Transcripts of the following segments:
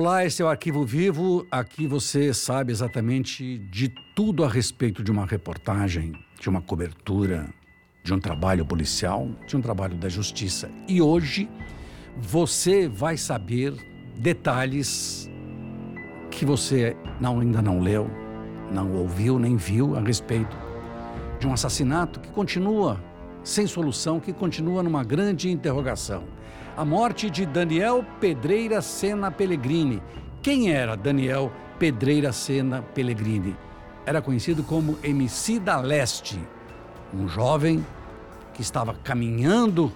Olá, esse é o Arquivo Vivo. Aqui você sabe exatamente de tudo a respeito de uma reportagem, de uma cobertura, de um trabalho policial, de um trabalho da justiça. E hoje você vai saber detalhes que você não, ainda não leu, não ouviu nem viu a respeito de um assassinato que continua sem solução, que continua numa grande interrogação. A morte de Daniel Pedreira Sena Pellegrini. Quem era Daniel Pedreira Sena Pellegrini? Era conhecido como MC da Leste, um jovem que estava caminhando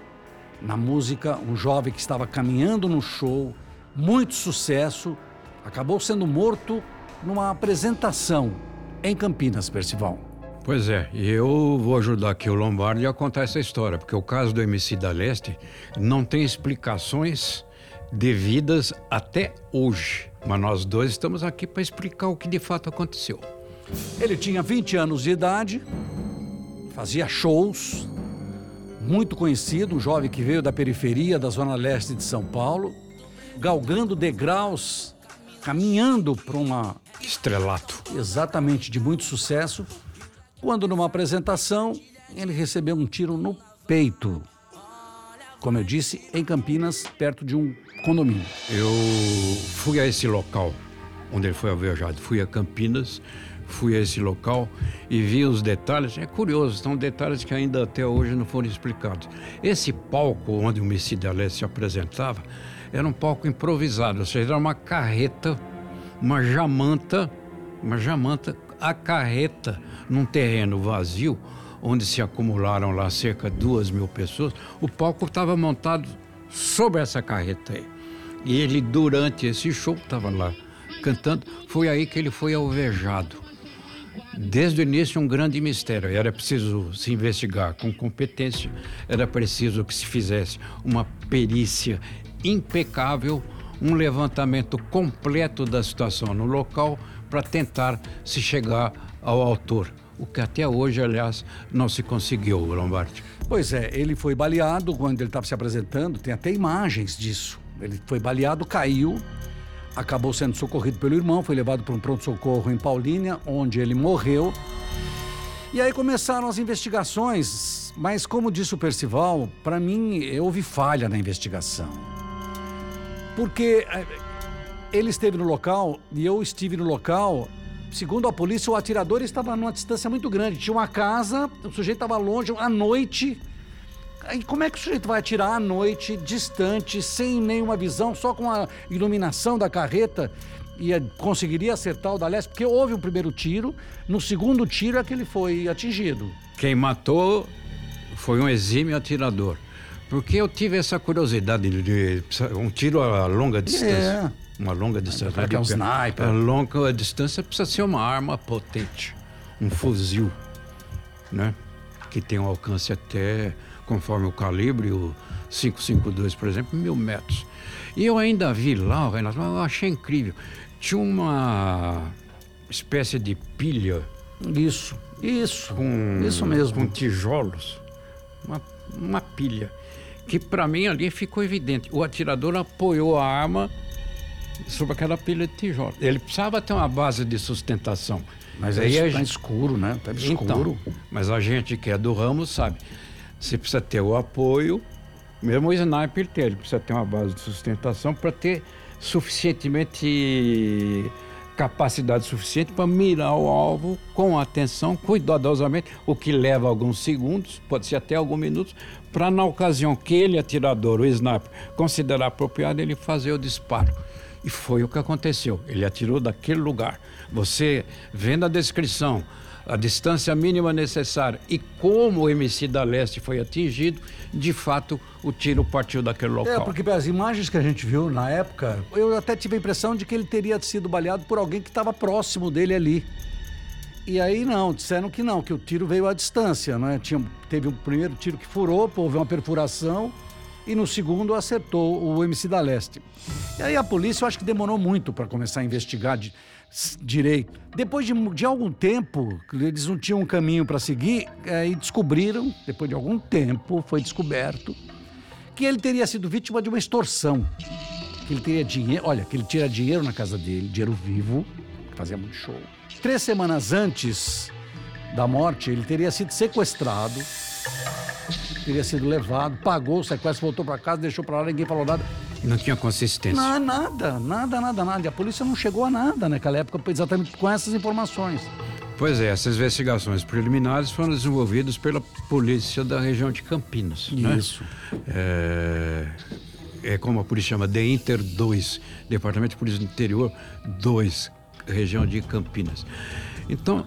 na música, um jovem que estava caminhando no show, muito sucesso, acabou sendo morto numa apresentação em Campinas, Percival. Pois é, e eu vou ajudar aqui o Lombardi a contar essa história, porque o caso do MC da Leste não tem explicações devidas até hoje. Mas nós dois estamos aqui para explicar o que de fato aconteceu. Ele tinha 20 anos de idade, fazia shows, muito conhecido, um jovem que veio da periferia da zona leste de São Paulo, galgando degraus, caminhando para uma estrelato. Exatamente, de muito sucesso, quando numa apresentação ele recebeu um tiro no peito. Como eu disse, em Campinas, perto de um condomínio. Eu fui a esse local onde ele foi alvejado. Fui a Campinas, fui a esse local e vi os detalhes. É curioso, são detalhes que ainda até hoje não foram explicados. Esse palco onde o Messi Alé se apresentava era um palco improvisado, ou seja, era uma carreta, uma jamanta, uma jamanta a carreta num terreno vazio, onde se acumularam lá cerca de duas mil pessoas, o palco estava montado sobre essa carreta aí. E ele, durante esse show, estava lá cantando, foi aí que ele foi alvejado. Desde o início, um grande mistério. Era preciso se investigar com competência, era preciso que se fizesse uma perícia impecável, um levantamento completo da situação no local para tentar se chegar ao autor. O que até hoje, aliás, não se conseguiu, Lombardi. Pois é, ele foi baleado quando ele estava se apresentando, tem até imagens disso. Ele foi baleado, caiu, acabou sendo socorrido pelo irmão, foi levado para um pronto-socorro em Paulínia, onde ele morreu. E aí começaram as investigações, mas como disse o Percival, para mim houve falha na investigação. Porque eh, ele esteve no local e eu estive no local. Segundo a polícia, o atirador estava numa distância muito grande. Tinha uma casa, o sujeito estava longe, à noite. E como é que o sujeito vai atirar à noite, distante, sem nenhuma visão, só com a iluminação da carreta? E conseguiria acertar o da leste? Porque houve um primeiro tiro, no segundo tiro é que ele foi atingido. Quem matou foi um exímio atirador. Porque eu tive essa curiosidade de, de um tiro a longa distância. É uma longa distância. É um sniper. A longa distância precisa ser uma arma potente, um fuzil, né? Que tem um alcance até, conforme o calibre, o 552, por exemplo, mil metros. E eu ainda vi lá, Renato, eu achei incrível. Tinha uma espécie de pilha. Isso, isso, com, isso mesmo. Com tijolos. Uma, uma pilha. Que para mim ali ficou evidente. O atirador apoiou a arma sobre aquela pilha de tijolo. Ele precisava ter uma base de sustentação. Mas aí é gente... escuro, né? Tá escuro. Então, mas a gente que é do ramo sabe. Você precisa ter o apoio, mesmo o sniper tem, ele precisa ter uma base de sustentação para ter suficientemente capacidade suficiente para mirar o alvo com atenção, cuidadosamente, o que leva alguns segundos, pode ser até alguns minutos, para na ocasião que ele, atirador, o sniper, considerar apropriado, ele fazer o disparo. E foi o que aconteceu. Ele atirou daquele lugar. Você, vendo a descrição, a distância mínima necessária e como o MC da Leste foi atingido, de fato o tiro partiu daquele local. É, porque as imagens que a gente viu na época, eu até tive a impressão de que ele teria sido baleado por alguém que estava próximo dele ali. E aí não, disseram que não, que o tiro veio à distância, né? Tinha, teve um primeiro tiro que furou, houve uma perfuração e no segundo acertou o MC da Leste. E aí a polícia, eu acho que demorou muito para começar a investigar de, direito. Depois de, de, algum tempo, eles não tinham um caminho para seguir, é, e descobriram, depois de algum tempo, foi descoberto que ele teria sido vítima de uma extorsão. Que que ele teria dinheiro, olha, que ele tira dinheiro na casa dele, dinheiro vivo, fazia muito show. Três semanas antes da morte, ele teria sido sequestrado, teria sido levado, pagou o sequestro, voltou para casa, deixou para lá, ninguém falou nada. Não tinha consistência. Nada, nada, nada, nada. E a polícia não chegou a nada naquela época, exatamente com essas informações. Pois é, essas investigações preliminares foram desenvolvidas pela polícia da região de Campinas. né? Isso. É, é como a polícia chama, de Inter 2, Departamento de Polícia do Interior 2, região de Campinas. Então,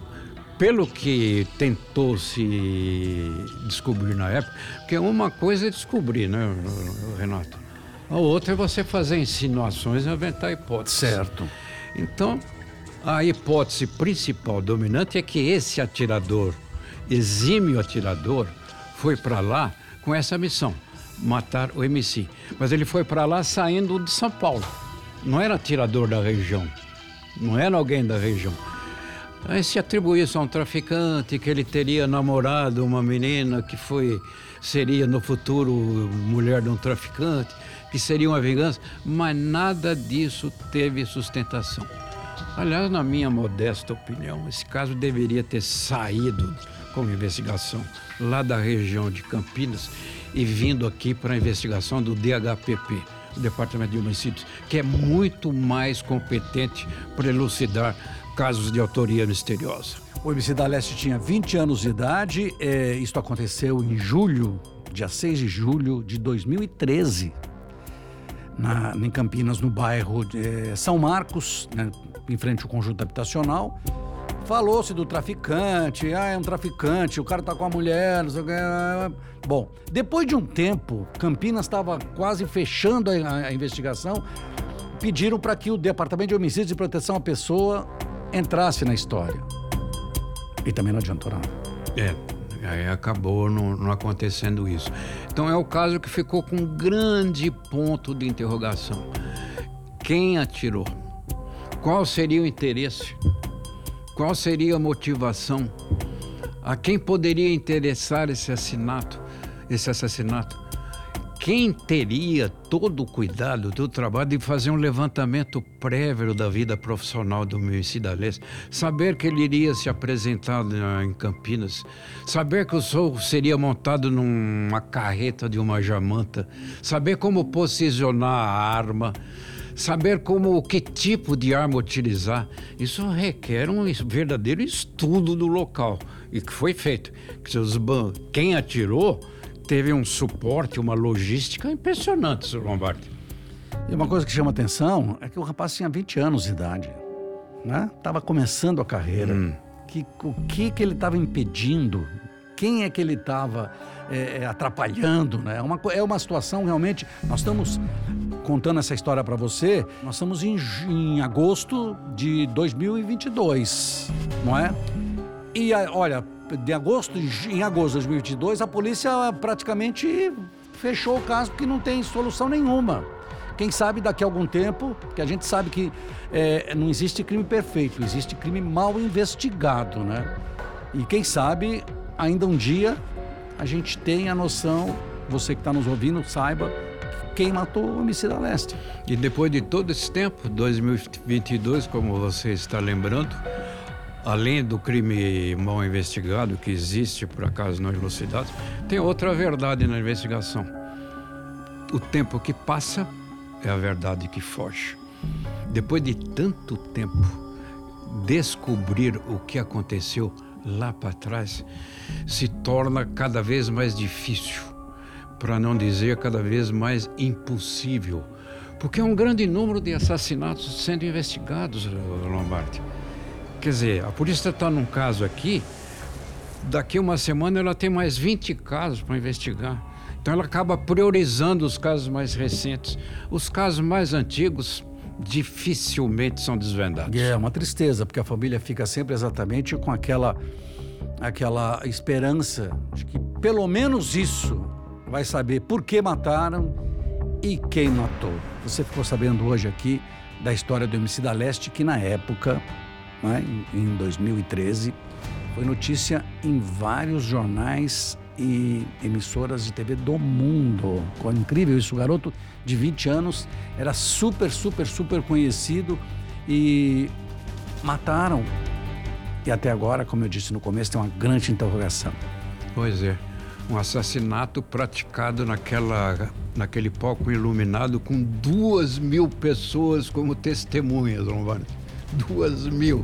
pelo que tentou se descobrir na época, porque uma coisa é descobrir, né, Renato? A outra é você fazer insinuações e inventar hipóteses. Certo. Então, a hipótese principal dominante é que esse atirador, exímio atirador, foi para lá com essa missão, matar o MC. Mas ele foi para lá saindo de São Paulo. Não era atirador da região, não era alguém da região. Aí se atribui isso a um traficante, que ele teria namorado uma menina que foi seria no futuro mulher de um traficante, que seria uma vingança, mas nada disso teve sustentação. Aliás, na minha modesta opinião, esse caso deveria ter saído como investigação lá da região de Campinas e vindo aqui para a investigação do DHPP, o Departamento de Homicídios, que é muito mais competente para elucidar casos de autoria misteriosa. O MC da Leste tinha 20 anos de idade. É, isto aconteceu em julho, dia 6 de julho de 2013, na, em Campinas, no bairro é, São Marcos, né, em frente ao conjunto habitacional. Falou-se do traficante, ah, é um traficante, o cara tá com a mulher, não sei o que. Bom, depois de um tempo, Campinas estava quase fechando a, a investigação, pediram para que o Departamento de Homicídios e Proteção à Pessoa entrasse na história. E também não adiantou nada. É, aí acabou não, não acontecendo isso. Então é o caso que ficou com um grande ponto de interrogação. Quem atirou? Qual seria o interesse? Qual seria a motivação? A quem poderia interessar esse assassinato? Esse assassinato? Quem teria todo o cuidado do trabalho de fazer um levantamento prévio da vida profissional do homicida Leste, saber que ele iria se apresentar em Campinas, saber que o show seria montado numa carreta de uma jamanta, saber como posicionar a arma, saber como que tipo de arma utilizar, isso requer um verdadeiro estudo do local. E que foi feito. Quem atirou teve um suporte, uma logística impressionante, Sr. Lombardi. E uma coisa que chama atenção é que o rapaz tinha 20 anos de idade, né? Tava começando a carreira. Hum. Que, o que que ele estava impedindo? Quem é que ele estava é, atrapalhando, né? Uma, é uma situação realmente. Nós estamos contando essa história para você. Nós estamos em, em agosto de 2022, não é? E olha, de agosto, em agosto de 2022, a polícia praticamente fechou o caso porque não tem solução nenhuma. Quem sabe daqui a algum tempo, que a gente sabe que é, não existe crime perfeito, existe crime mal investigado, né? E quem sabe ainda um dia a gente tenha a noção, você que está nos ouvindo, saiba quem matou o homicida leste. E depois de todo esse tempo, 2022, como você está lembrando, além do crime mal investigado que existe por acaso não elucidado, tem outra verdade na investigação. O tempo que passa é a verdade que foge. Depois de tanto tempo, descobrir o que aconteceu lá para trás se torna cada vez mais difícil, para não dizer cada vez mais impossível, porque é um grande número de assassinatos sendo investigados, Lombardi. Quer dizer, a polícia está num caso aqui, daqui uma semana ela tem mais 20 casos para investigar. Então ela acaba priorizando os casos mais recentes. Os casos mais antigos dificilmente são desvendados. É uma tristeza, porque a família fica sempre exatamente com aquela aquela esperança de que pelo menos isso vai saber por que mataram e quem matou. Você ficou sabendo hoje aqui da história do homicida Leste, que na época né, em 2013. Foi notícia em vários jornais e emissoras de TV do mundo. Ficou incrível isso. O garoto de 20 anos era super, super, super conhecido e mataram. E até agora, como eu disse no começo, tem uma grande interrogação. Pois é. Um assassinato praticado naquela, naquele palco iluminado com duas mil pessoas como testemunhas, Lombardi. Duas mil.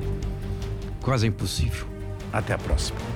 Quase impossível. Até a próxima.